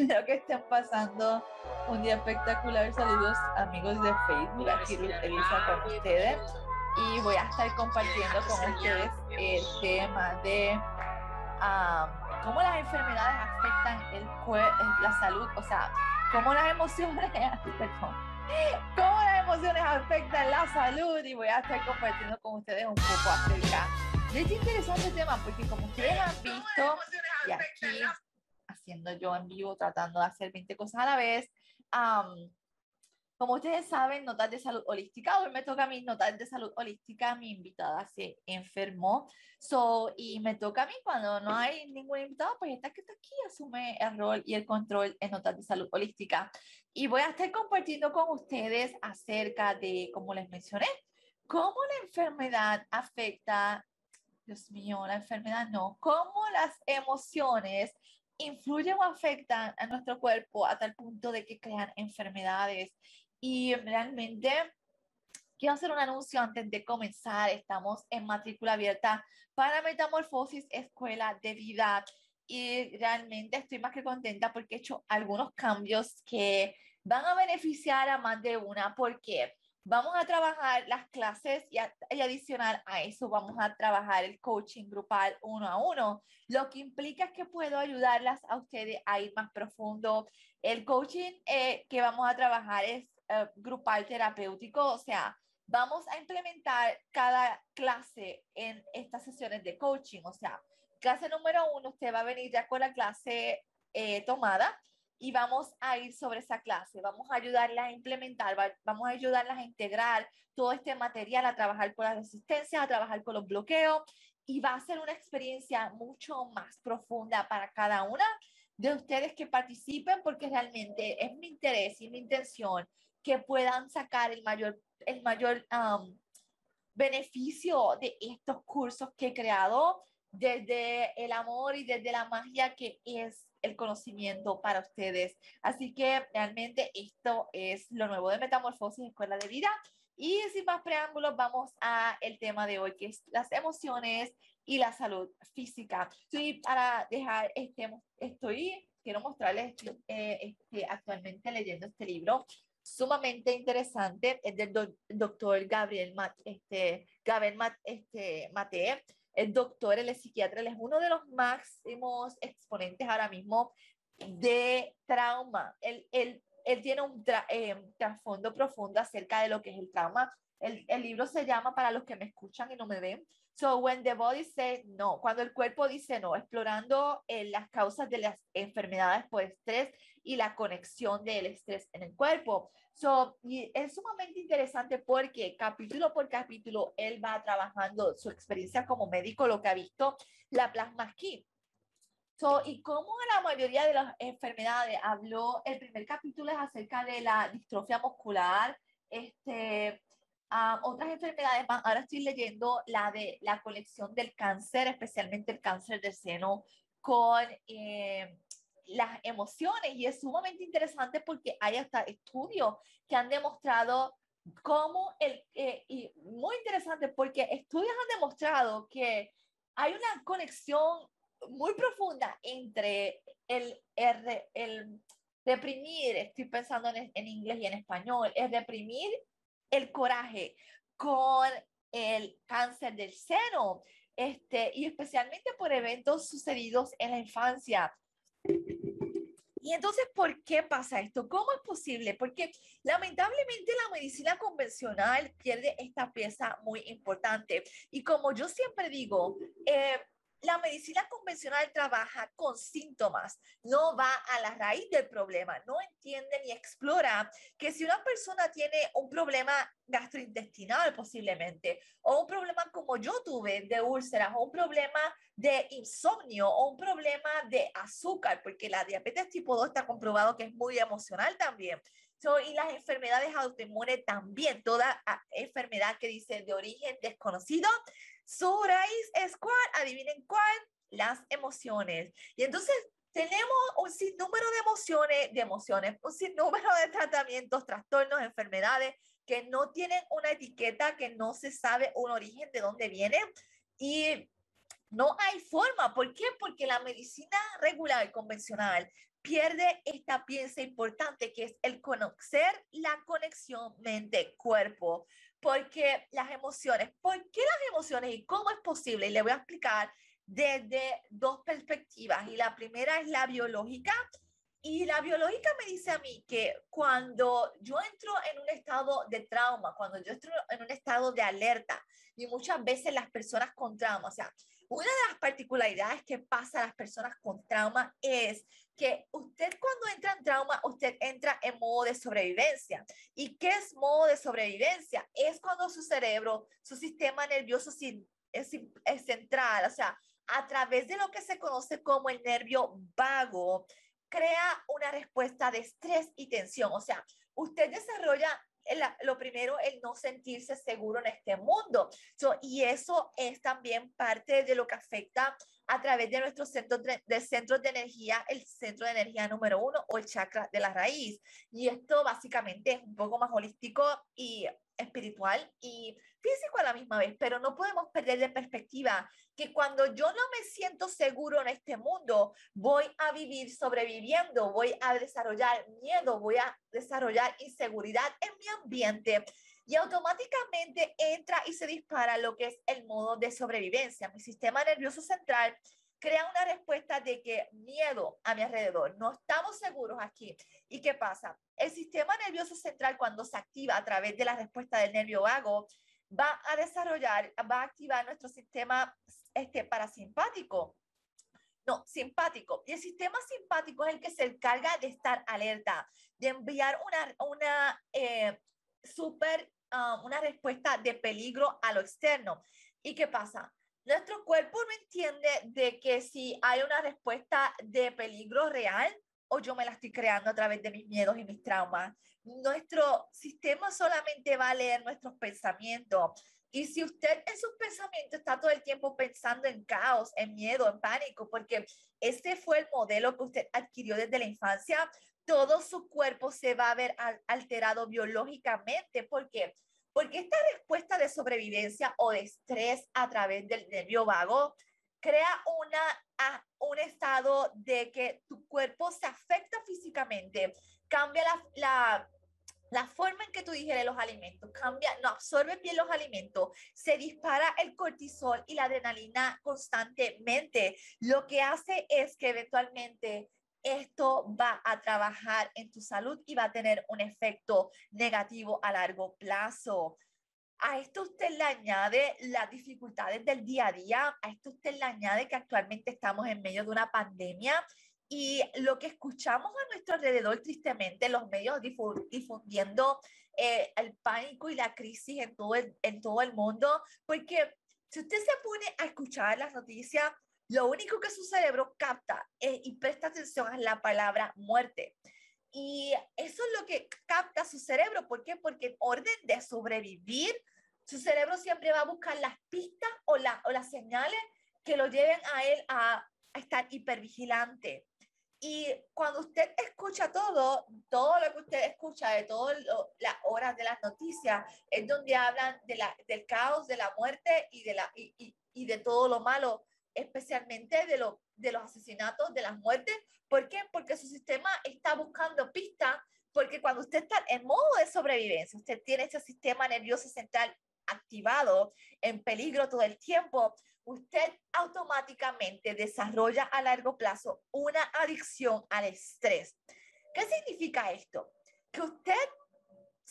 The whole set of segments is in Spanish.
Espero que estén pasando un día espectacular. Saludos amigos de Facebook, aquí Elisa con ustedes. Y voy a estar compartiendo con ustedes el tema de cómo las enfermedades afectan el la salud, o sea, cómo las emociones, perdón, cómo las emociones afectan la salud. Y voy a estar compartiendo con ustedes un poco acerca de este interesante tema, porque como ustedes han visto, y aquí haciendo yo en vivo, tratando de hacer 20 cosas a la vez. como ustedes saben, notas de salud holística. Hoy me toca mí notas de salud holística. Mi invitada se enfermó. So, y me toca a mí cuando no hay ningún invitado, pues esta que está aquí asume el rol y el control en notas de salud holística. Y voy a estar compartiendo con ustedes acerca de, como les mencioné, cómo la enfermedad afecta Dios mío, la enfermedad no, cómo las emociones influyen o afectan a nuestro cuerpo a tal punto de que crean enfermedades. Y realmente quiero hacer un anuncio antes de comenzar. Estamos en matrícula abierta para Metamorfosis Escuela de Vida. Y realmente estoy más que contenta porque he hecho algunos cambios que van a beneficiar a más de una. ¿Por qué? Vamos a trabajar las clases y, adicional a eso vamos a trabajar el coaching grupal uno a uno, lo que implica es que puedo ayudarlas a ustedes a ir más profundo. El coaching eh, que vamos a trabajar es eh, grupal terapéutico, o sea, vamos a implementar cada clase en estas sesiones de coaching, o sea, clase número uno, usted va a venir ya con la clase eh, tomada y vamos a ir sobre esa clase, vamos a ayudarlas a implementar, vamos a ayudarlas a integrar todo este material, a trabajar con las resistencias, a trabajar con los bloqueos y va a ser una experiencia mucho más profunda para cada una de ustedes que participen porque realmente es mi interés y mi intención que puedan sacar el mayor, el mayor beneficio de estos cursos que he creado desde el amor y desde la magia que es el conocimiento para ustedes. Así que realmente esto es lo nuevo de Metamorfosis Escuela de Vida. Y sin más preámbulos, vamos a el tema de hoy, que es las emociones y la salud física. Estoy para dejar este, estoy, quiero mostrarles, eh, este, actualmente leyendo este libro sumamente interesante, es del doctor Gabriel, Mat, este, Gabriel este, Mate el doctor, él es psiquiatra, él es uno de los máximos exponentes ahora mismo de trauma. Él, él, él tiene un eh, trasfondo profundo acerca de lo que es el trauma. El, el, libro se llama, para los que me escuchan y no me ven, So when the body says no, cuando el cuerpo dice no, explorando eh, las causas de las enfermedades por estrés y la conexión del estrés en el cuerpo. So, y es sumamente interesante porque capítulo por capítulo él va trabajando su experiencia como médico, lo que ha visto, la plasma aquí. So, y como la mayoría de las enfermedades habló, el primer capítulo es acerca de la distrofia muscular, este, otras enfermedades más. Ahora estoy leyendo la de la colección del cáncer, especialmente el cáncer del seno, con eh, las emociones. Y es sumamente interesante porque hay hasta estudios que han demostrado cómo el, eh, y muy interesante porque estudios han demostrado que hay una conexión muy profunda entre el, el, el reprimir, estoy pensando en, en inglés y en español, el reprimir el coraje con el cáncer del seno, este, y especialmente por eventos sucedidos en la infancia. Y entonces, ¿por qué pasa esto? ¿Cómo es posible? Porque lamentablemente la medicina convencional pierde esta pieza muy importante. Y como yo siempre digo, eh, la medicina convencional trabaja con síntomas, no va a la raíz del problema, no entiende ni explora que si una persona tiene un problema gastrointestinal posiblemente, o un problema como yo tuve de úlceras, o un problema de insomnio, o un problema de azúcar, porque la diabetes tipo 2 está comprobado que es muy emocional también. Y las enfermedades autoinmunes también, toda ah, enfermedad que dice de origen desconocido, su raíz es cuál, adivinen cuál, las emociones. Y entonces tenemos un sinnúmero de emociones, de emociones, un sinnúmero de tratamientos, trastornos, enfermedades que no tienen una etiqueta, que no se sabe un origen de dónde vienen. Y no hay forma. ¿Por qué? Porque la medicina regular, convencional, pierde esta pieza importante que es el conocer la conexión mente-cuerpo. Porque las emociones, ¿por qué las emociones y cómo es posible? Y le voy a explicar desde dos perspectivas. Y la primera es la biológica. Y la biológica me dice a mí que cuando yo entro en un estado de trauma, cuando yo entro en un estado de alerta, y muchas veces las personas con trauma, o sea, una de las particularidades que pasa a las personas con trauma es que usted cuando entra en trauma, usted entra en modo de sobrevivencia. ¿Y qué es modo de sobrevivencia? Es cuando su cerebro, su sistema nervioso es, es central, o sea, a través de lo que se conoce como el nervio vago, crea una respuesta de estrés y tensión. O sea, usted desarrolla lo primero, el no sentirse seguro en este mundo. y eso es también parte de lo que afecta a través de nuestros centros de, de, centros de energía, el centro de energía número uno o el chakra de la raíz. Y esto básicamente es un poco más holístico y espiritual y físico a la misma vez, pero no podemos perder de perspectiva que cuando yo no me siento seguro en este mundo, voy a vivir sobreviviendo, voy a desarrollar miedo, voy a desarrollar inseguridad en mi ambiente y automáticamente entra y se dispara lo que es el modo de sobrevivencia. Mi sistema nervioso central crea una respuesta de que miedo a mi alrededor, no estamos seguros aquí. ¿Y qué pasa? El sistema nervioso central cuando se activa a través de la respuesta del nervio vago, va a desarrollar, va a activar nuestro sistema este, parasimpático. No, simpático. Y el sistema simpático es el que se encarga de estar alerta, de enviar una, una eh, super, ah, una respuesta de peligro a lo externo. ¿Y qué pasa? Nuestro cuerpo no entiende de que si hay una respuesta de peligro real o yo me la estoy creando a través de mis miedos y mis traumas. Nuestro sistema solamente va a leer nuestros pensamientos. Y si usted en sus pensamientos está todo el tiempo pensando en caos, en miedo, en pánico, porque ese fue el modelo que usted adquirió desde la infancia, todo su cuerpo se va a ver alterado biológicamente. ¿Por qué? Porque esta respuesta de sobrevivencia o de estrés a través del nervio vago crea una, un estado de que tu cuerpo se afecta físicamente, cambia la, la, forma en que tú digieres los alimentos, cambia, no absorbe bien los alimentos, se dispara el cortisol y la adrenalina constantemente. Lo que hace es que eventualmente esto va a trabajar en tu salud y va a tener un efecto negativo a largo plazo. A esto usted le añade las dificultades del día a día, a esto usted le añade que actualmente estamos en medio de una pandemia y lo que escuchamos a nuestro alrededor, tristemente, los medios difundiendo eh, el pánico y la crisis en todo, el, en todo el mundo, porque si usted se pone a escuchar las noticias, lo único que su cerebro capta y presta atención es la palabra muerte. Y eso es lo que capta su cerebro. ¿Por qué? Porque en orden de sobrevivir, su cerebro siempre va a buscar las pistas o, la, o las señales que lo lleven a él a, a estar hipervigilante. Y cuando usted escucha todo, todo lo que usted escucha de todas las horas de las noticias, es donde hablan de la, del caos, de la muerte y de, la, y, y, y de todo lo malo especialmente de, lo, de los asesinatos, de las muertes. ¿Por qué? Porque su sistema está buscando pistas, porque cuando usted está en modo de sobrevivencia, usted tiene ese sistema nervioso central activado, en peligro todo el tiempo, usted automáticamente desarrolla a largo plazo una adicción al estrés. ¿Qué significa esto? Que usted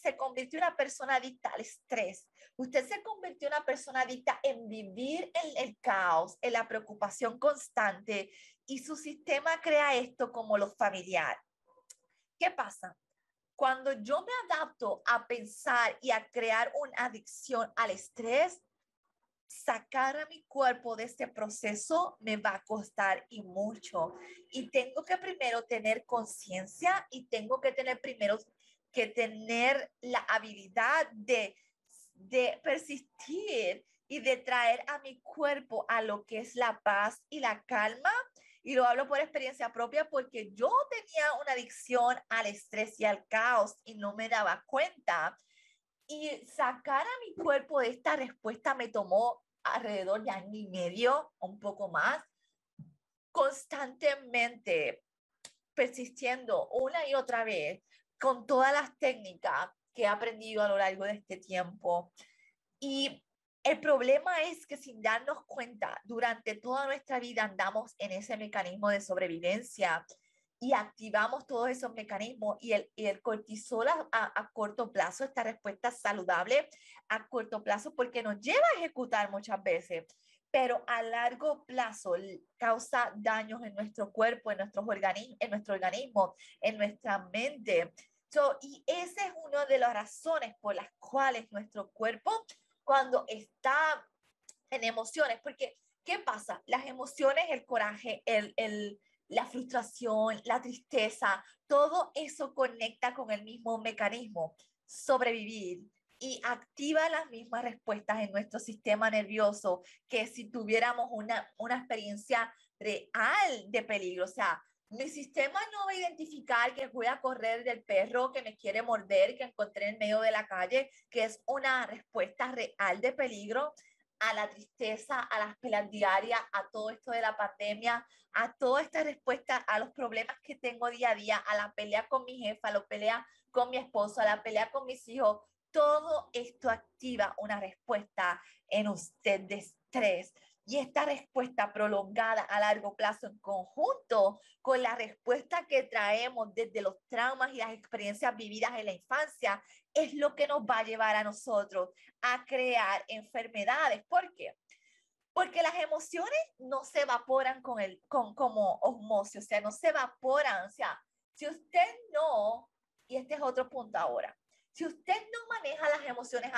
se convirtió una persona adicta al estrés. Usted se convirtió una persona adicta en vivir en el caos, en la preocupación constante y su sistema crea esto como lo familiar. ¿Qué pasa? Cuando yo me adapto a pensar y a crear una adicción al estrés, sacar a mi cuerpo de este proceso me va a costar y mucho. Y tengo que primero tener conciencia y tengo que tener primero que tener la habilidad de, de persistir y de traer a mi cuerpo a lo que es la paz y la calma. Y lo hablo por experiencia propia porque yo tenía una adicción al estrés y al caos y no me daba cuenta. Y sacar a mi cuerpo de esta respuesta me tomó alrededor de año y medio, un poco más, constantemente persistiendo una y otra vez con todas las técnicas que he aprendido a lo largo de este tiempo. Y el problema es que sin darnos cuenta, durante toda nuestra vida andamos en ese mecanismo de sobrevivencia y activamos todos esos mecanismos y el, y el cortisol a, a, corto plazo, esta respuesta saludable a corto plazo, porque nos lleva a ejecutar muchas veces, pero a largo plazo causa daños en nuestro cuerpo, en, nuestros organismos, en nuestro organismo, en nuestra mente. So, y esa es una de las razones por las cuales nuestro cuerpo, cuando está en emociones, porque ¿qué pasa? Las emociones, el coraje, el, el, la frustración, la tristeza, todo eso conecta con el mismo mecanismo, sobrevivir y activa las mismas respuestas en nuestro sistema nervioso que si tuviéramos una, una experiencia real de peligro. O sea, mi sistema no va a identificar que voy a correr del perro que me quiere morder, que encontré en medio de la calle, que es una respuesta real de peligro a la tristeza, a las peleas diarias, a todo esto de la pandemia, a toda esta respuesta a los problemas que tengo día a día, a la pelea con mi jefa, a la pelea con mi esposo, a la pelea con mis hijos, todo esto activa una respuesta en usted de estrés. Y esta respuesta prolongada a largo plazo en conjunto con la respuesta que traemos desde los traumas y las experiencias vividas en la infancia es lo que nos va a llevar a nosotros a crear enfermedades. ¿Por qué? Porque las emociones no se evaporan con el, con, como osmosis, o sea, no se evaporan. O sea, si usted no, y este es otro punto ahora, si usted no maneja las emociones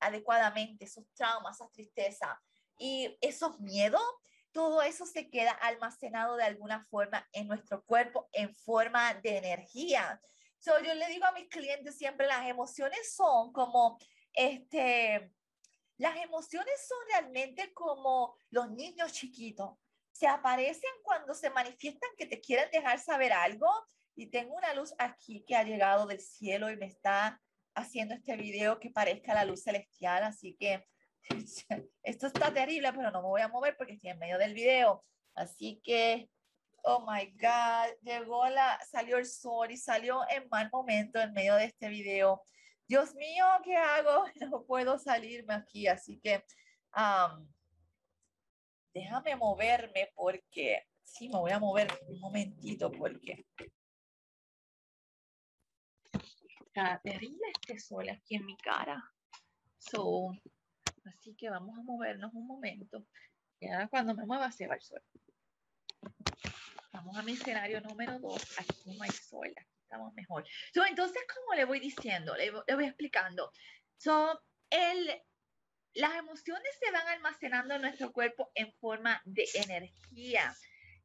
adecuadamente, esos traumas, esa tristeza y esos miedos, todo eso se queda almacenado de alguna forma en nuestro cuerpo en forma de energía. So, yo le digo a mis clientes siempre, las emociones son como, este, las emociones son realmente como los niños chiquitos. Se aparecen cuando se manifiestan que te quieren dejar saber algo. Y tengo una luz aquí que ha llegado del cielo y me está haciendo este video que parezca la luz celestial. Así que esto está terrible, pero no me voy a mover porque estoy en medio del video. Así que, oh my God, llegó la, salió el sol y salió en mal momento en medio de este video. Dios mío, ¿qué hago? No puedo salirme aquí, así que déjame moverme porque, sí, me voy a mover un momentito porque está terrible este sol aquí en mi cara. So, Así que vamos a movernos un momento. Y ahora cuando me mueva se va el sol. Vamos a mi escenario número 2. Aquí no hay sol, aquí estamos mejor. entonces, como le voy diciendo, le, voy explicando. So, el, las emociones se van almacenando en nuestro cuerpo en forma de energía.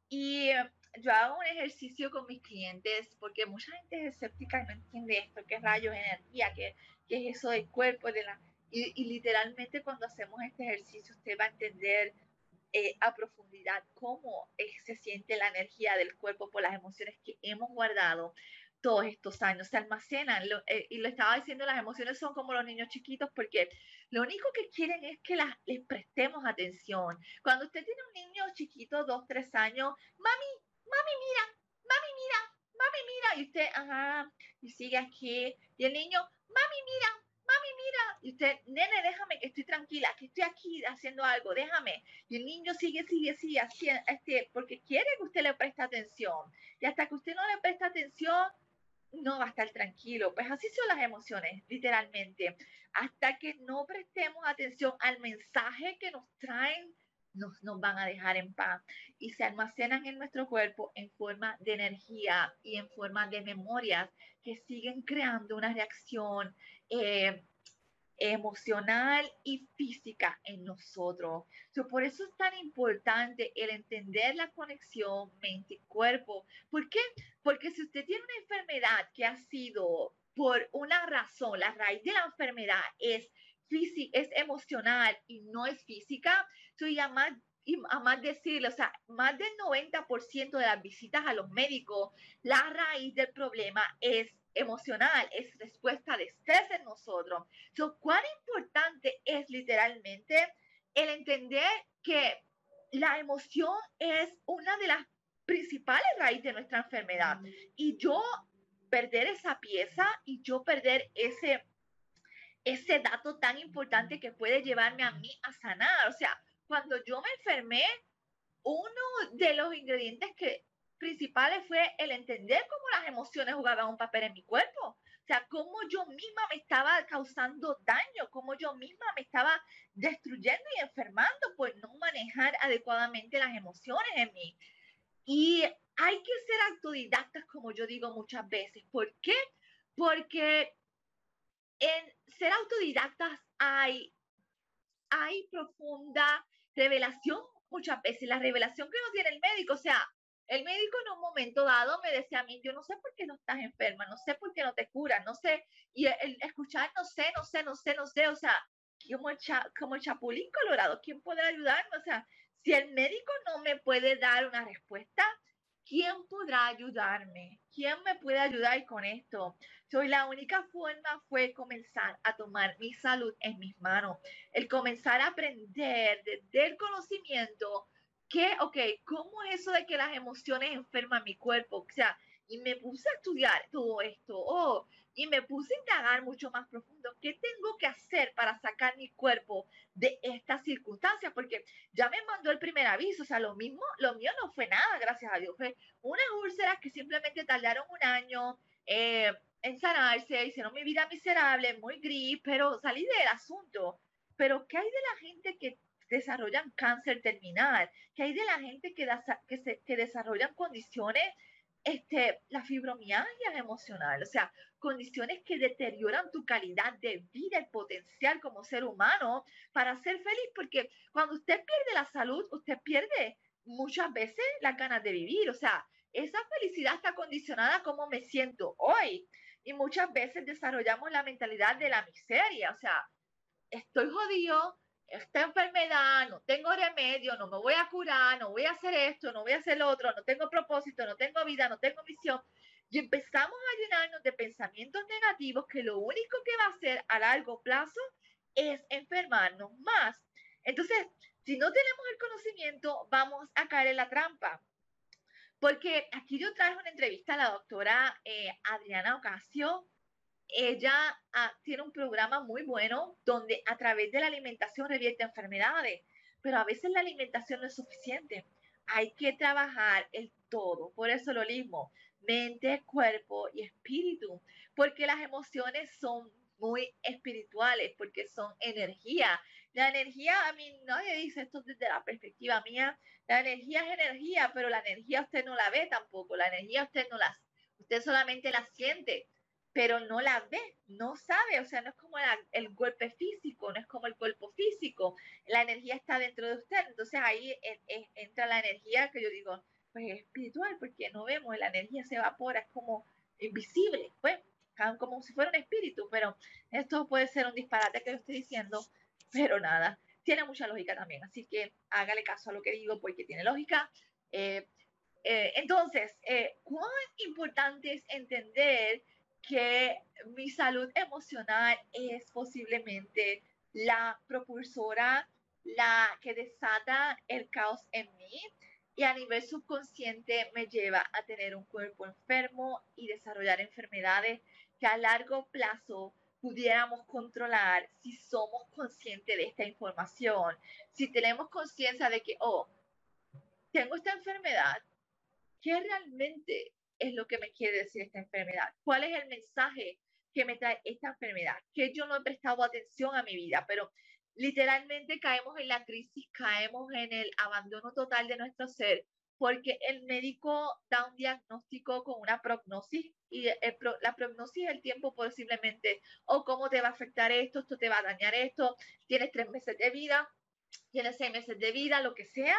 Y yo hago un ejercicio con mis clientes porque mucha gente es escéptica y no entiende esto, qué rayos energía, qué, qué es eso del cuerpo, de la y, literalmente cuando hacemos este ejercicio usted va a entender eh, a profundidad cómo se siente la energía del cuerpo por las emociones que hemos guardado todos estos años. Se almacenan eh, y lo estaba diciendo, las emociones son como los niños chiquitos porque lo único que quieren es que les prestemos atención. Cuando usted tiene un niño chiquito, dos, tres años, mami, mami, mira, mami, mira, mami, mira, y usted, ajá, y sigue aquí, y el niño, mami, mira, mami, mira, y usted, nene, déjame que estoy tranquila, que estoy aquí haciendo algo, déjame. Y el niño sigue, sigue, sigue, así, este, porque quiere que usted le preste atención. Y hasta que usted no le presta atención, no va a estar tranquilo. Pues así son las emociones, literalmente. Hasta que no prestemos atención al mensaje que nos traen nos, van a dejar en paz y se almacenan en nuestro cuerpo en forma de energía y en forma de memorias que siguen creando una reacción eh, emocional y física en nosotros. por eso es tan importante el entender la conexión mente-cuerpo. ¿Por qué? Porque si usted tiene una enfermedad que ha sido por una razón, la raíz de la enfermedad es es emocional y no es física, soy ya más, a más decirle, o sea, más del 90% de las visitas a los médicos, la raíz del problema es emocional, es respuesta de estrés en nosotros. So, ¿Cuán importante es literalmente el entender que la emoción es una de las principales raíz de nuestra enfermedad. Y yo perder esa pieza y yo perder ese, ese dato tan importante que puede llevarme a mí a sanar. O sea, cuando yo me enfermé, uno de los ingredientes que principales fue el entender cómo las emociones jugaban un papel en mi cuerpo. O sea, cómo yo misma me estaba causando daño, cómo yo misma me estaba destruyendo y enfermando por no manejar adecuadamente las emociones en mí. Y hay que ser autodidactas, como yo digo muchas veces. ¿Por qué? Porque en ser autodidactas hay, hay profunda revelación muchas veces, la revelación que nos tiene el médico, o sea, el médico en un momento dado me decía a mí, yo no sé por qué no estás enferma, no sé por qué no te curas, no sé, y el, escuchar, no sé, no sé, no sé, no sé, o sea, como el, como el chapulín colorado, ¿quién puede ayudarme? O sea, si el médico no me puede dar una respuesta, ¿quién podrá ayudarme? ¿Quién me puede ayudar con esto? Soy la única forma fue comenzar a tomar mi salud en mis manos, el comenzar a aprender desde el conocimiento ¿qué? Ok, ¿cómo es eso de que las emociones enferman mi cuerpo? O sea, y me puse a estudiar todo esto, oh, y me puse a indagar mucho más profundo, ¿qué tengo que hacer para sacar mi cuerpo de estas circunstancias? Porque ya me mandó el primer aviso, o sea, lo mismo, lo mío no fue nada, gracias a Dios, fue unas úlceras que simplemente tardaron un año eh, en sanarse, hicieron mi vida miserable, muy gris, pero salí del asunto. Pero ¿qué hay de la gente que desarrollan cáncer terminal, que hay de la gente que, que, se, que desarrollan condiciones, este, la fibromialgia emocional, o sea, condiciones que deterioran tu calidad de vida, el potencial como ser humano para ser feliz, porque cuando usted pierde la salud, usted pierde muchas veces las ganas de vivir, o sea, esa felicidad está condicionada a cómo me siento hoy. Y muchas veces desarrollamos la mentalidad de la miseria, o sea, estoy jodido, esta enfermedad, no tengo remedio, no me voy a curar, no voy a hacer esto, no voy a hacer lo otro, no tengo propósito, no tengo vida, no tengo misión. Y empezamos a llenarnos de pensamientos negativos que lo único que va a hacer a largo plazo es enfermarnos más. Entonces, si no tenemos el conocimiento, vamos a caer en la trampa. Porque aquí yo traje una entrevista a la doctora eh, Adriana Ocasio, ella ah, tiene un programa muy bueno donde a través de la alimentación revierte enfermedades, pero a veces la alimentación no es suficiente. Hay que trabajar el todo, por eso lo mismo, mente, cuerpo y espíritu, porque las emociones son muy espirituales, porque son energía. La energía, a mí nadie dice esto desde la perspectiva mía, la energía es energía, pero la energía usted no la ve tampoco, la energía usted no la, usted solamente la siente pero no la ve, no sabe, o sea, no es como el golpe físico, no es como el cuerpo físico, la energía está dentro de usted, entonces ahí entra la energía que yo digo, pues es espiritual, porque no vemos, la energía se evapora, es como invisible, pues, como si fuera un espíritu, pero esto puede ser un disparate que yo estoy diciendo, pero nada, tiene mucha lógica también, así que hágale caso a lo que digo porque tiene lógica. Eh, eh, entonces, eh, cuán importante es entender que mi salud emocional es posiblemente la propulsora, la que desata el caos en mí y a nivel subconsciente me lleva a tener un cuerpo enfermo y desarrollar enfermedades que a largo plazo pudiéramos controlar si somos conscientes de esta información, si tenemos conciencia de que, oh, tengo esta enfermedad, ¿qué realmente es lo que me quiere decir esta enfermedad? ¿Cuál es el mensaje que me trae esta enfermedad? Que yo no he prestado atención a mi vida, pero literalmente caemos en la crisis, caemos en el abandono total de nuestro ser, porque el médico da un diagnóstico con una prognosis y la prognosis es el tiempo posiblemente, o oh, cómo te va a afectar esto, esto te va a dañar esto, tienes tres meses de vida, tienes seis meses de vida, lo que sea.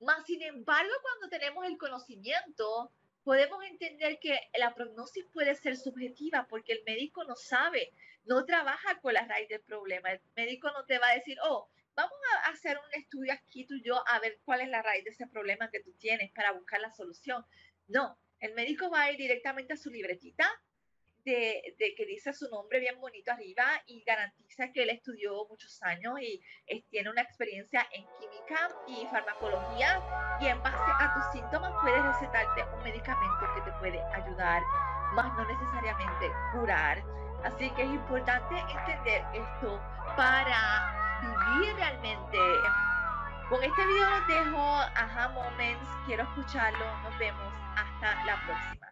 Más sin embargo, cuando tenemos el conocimiento podemos entender que la prognosis puede ser subjetiva porque el médico no sabe, no trabaja con la raíz del problema. El médico no te va a decir, oh, vamos a hacer un estudio aquí tú y yo a ver cuál es la raíz de ese problema que tú tienes para buscar la solución. No, el médico va a ir directamente a su libretita, de, que dice su nombre bien bonito arriba y garantiza que él estudió muchos años y tiene una experiencia en química y farmacología y en base a tus síntomas puede recetarte un medicamento que te puede ayudar, más no necesariamente curar. Así que es importante entender esto para vivir realmente. Con este video los dejo, aha moments, quiero escucharlo, nos vemos, hasta la próxima.